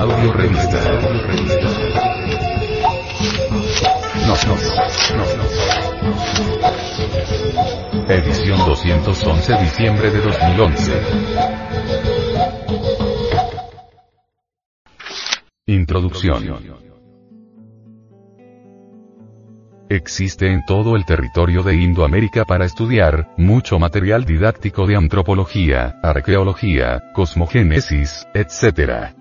Audio revista. No, no, no, no. Edición 211 diciembre de 2011. Introducción. Existe en todo el territorio de Indoamérica para estudiar, mucho material didáctico de antropología, arqueología, cosmogénesis, etc.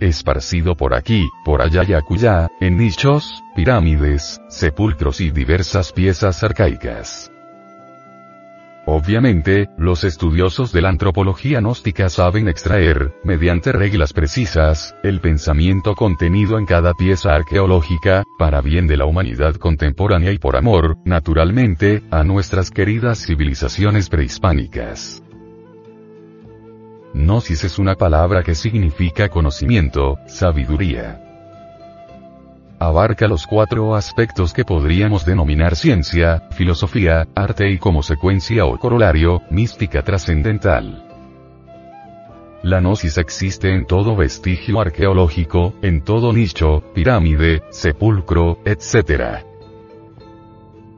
Esparcido por aquí, por allá y acullá, en nichos, pirámides, sepulcros y diversas piezas arcaicas. Obviamente, los estudiosos de la antropología gnóstica saben extraer, mediante reglas precisas, el pensamiento contenido en cada pieza arqueológica, para bien de la humanidad contemporánea y por amor, naturalmente, a nuestras queridas civilizaciones prehispánicas. Gnosis es una palabra que significa conocimiento, sabiduría abarca los cuatro aspectos que podríamos denominar ciencia, filosofía, arte y como secuencia o corolario, mística trascendental. La gnosis existe en todo vestigio arqueológico, en todo nicho, pirámide, sepulcro, etc.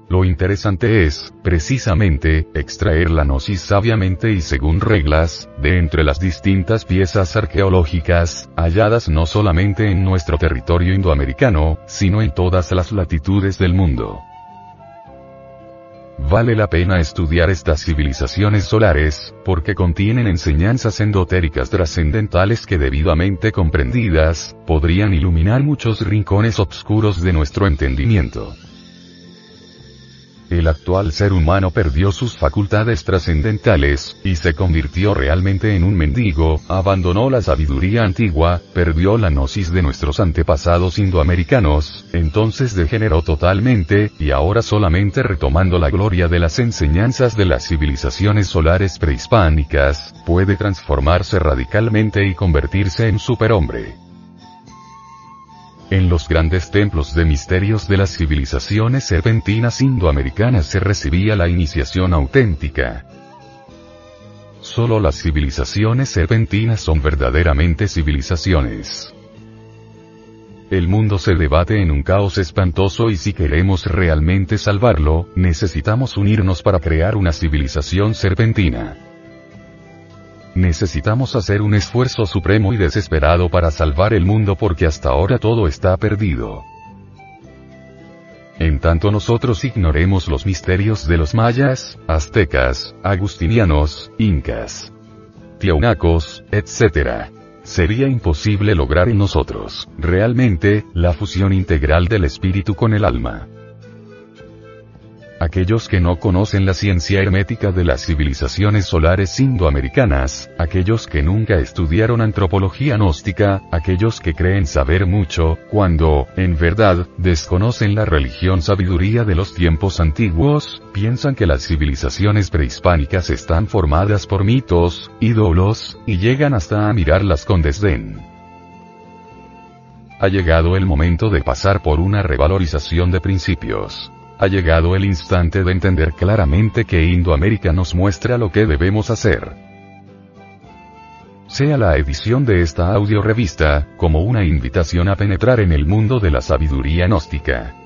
Lo interesante es, precisamente, extraer la gnosis sabiamente y según reglas, de entre las distintas piezas arqueológicas, halladas no solamente en nuestro territorio indoamericano, sino en todas las latitudes del mundo. Vale la pena estudiar estas civilizaciones solares, porque contienen enseñanzas endotéricas trascendentales que debidamente comprendidas, podrían iluminar muchos rincones oscuros de nuestro entendimiento. El actual ser humano perdió sus facultades trascendentales, y se convirtió realmente en un mendigo, abandonó la sabiduría antigua, perdió la gnosis de nuestros antepasados indoamericanos, entonces degeneró totalmente, y ahora solamente retomando la gloria de las enseñanzas de las civilizaciones solares prehispánicas, puede transformarse radicalmente y convertirse en superhombre. En los grandes templos de misterios de las civilizaciones serpentinas indoamericanas se recibía la iniciación auténtica. Solo las civilizaciones serpentinas son verdaderamente civilizaciones. El mundo se debate en un caos espantoso y si queremos realmente salvarlo, necesitamos unirnos para crear una civilización serpentina. Necesitamos hacer un esfuerzo supremo y desesperado para salvar el mundo porque hasta ahora todo está perdido. En tanto nosotros ignoremos los misterios de los mayas, aztecas, agustinianos, incas, tiaunacos, etc. Sería imposible lograr en nosotros, realmente, la fusión integral del espíritu con el alma. Aquellos que no conocen la ciencia hermética de las civilizaciones solares indoamericanas, aquellos que nunca estudiaron antropología gnóstica, aquellos que creen saber mucho, cuando, en verdad, desconocen la religión sabiduría de los tiempos antiguos, piensan que las civilizaciones prehispánicas están formadas por mitos, ídolos, y llegan hasta a mirarlas con desdén. Ha llegado el momento de pasar por una revalorización de principios. Ha llegado el instante de entender claramente que Indoamérica nos muestra lo que debemos hacer. Sea la edición de esta audio revista, como una invitación a penetrar en el mundo de la sabiduría gnóstica.